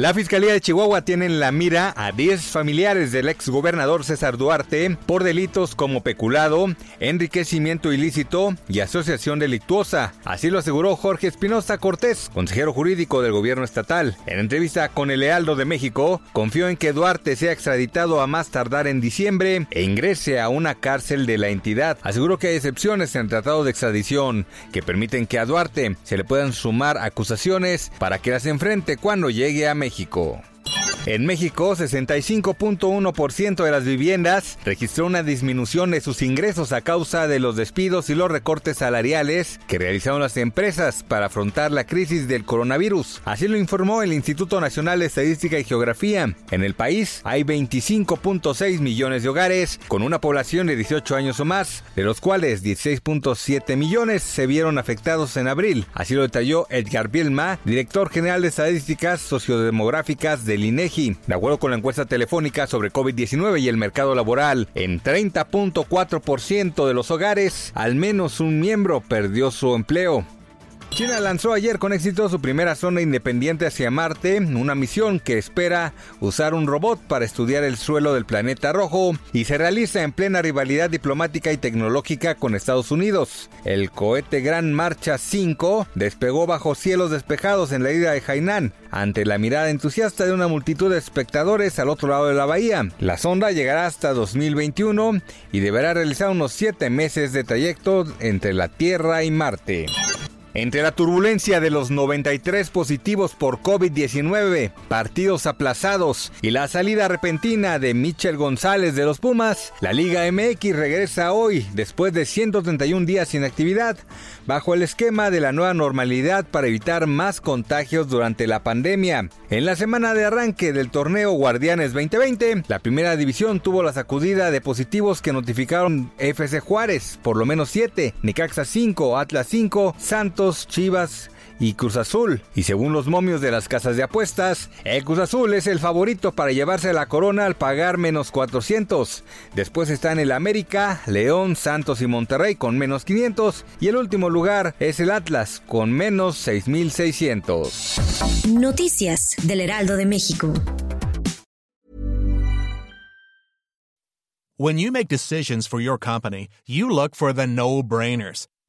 La Fiscalía de Chihuahua tiene en la mira a 10 familiares del exgobernador César Duarte por delitos como peculado, enriquecimiento ilícito y asociación delictuosa. Así lo aseguró Jorge Espinosa Cortés, consejero jurídico del gobierno estatal. En entrevista con el Lealdo de México, confió en que Duarte sea extraditado a más tardar en diciembre e ingrese a una cárcel de la entidad. Aseguró que hay excepciones en el tratado de extradición que permiten que a Duarte se le puedan sumar acusaciones para que las enfrente cuando llegue a México. México. En México, 65.1% de las viviendas registró una disminución de sus ingresos a causa de los despidos y los recortes salariales que realizaron las empresas para afrontar la crisis del coronavirus. Así lo informó el Instituto Nacional de Estadística y Geografía. En el país hay 25.6 millones de hogares con una población de 18 años o más, de los cuales 16.7 millones se vieron afectados en abril. Así lo detalló Edgar Bielma, director general de Estadísticas Sociodemográficas del INEGI de acuerdo con la encuesta telefónica sobre COVID-19 y el mercado laboral, en 30.4% de los hogares, al menos un miembro perdió su empleo. China lanzó ayer con éxito su primera zona independiente hacia Marte, una misión que espera usar un robot para estudiar el suelo del planeta rojo y se realiza en plena rivalidad diplomática y tecnológica con Estados Unidos. El cohete Gran Marcha 5 despegó bajo cielos despejados en la isla de Hainan, ante la mirada entusiasta de una multitud de espectadores al otro lado de la bahía. La sonda llegará hasta 2021 y deberá realizar unos 7 meses de trayecto entre la Tierra y Marte. Entre la turbulencia de los 93 positivos por COVID-19, partidos aplazados y la salida repentina de Michel González de los Pumas, la Liga MX regresa hoy, después de 131 días sin actividad, bajo el esquema de la nueva normalidad para evitar más contagios durante la pandemia. En la semana de arranque del torneo Guardianes 2020, la primera división tuvo la sacudida de positivos que notificaron FC Juárez, por lo menos 7, Nicaxa 5, Atlas 5, Santos Chivas y Cruz Azul. Y según los momios de las casas de apuestas, el Cruz Azul es el favorito para llevarse la corona al pagar menos 400. Después están el América, León, Santos y Monterrey con menos 500. Y el último lugar es el Atlas con menos 6600. Noticias del Heraldo de México. When you make decisions for your company, you look for the no-brainers.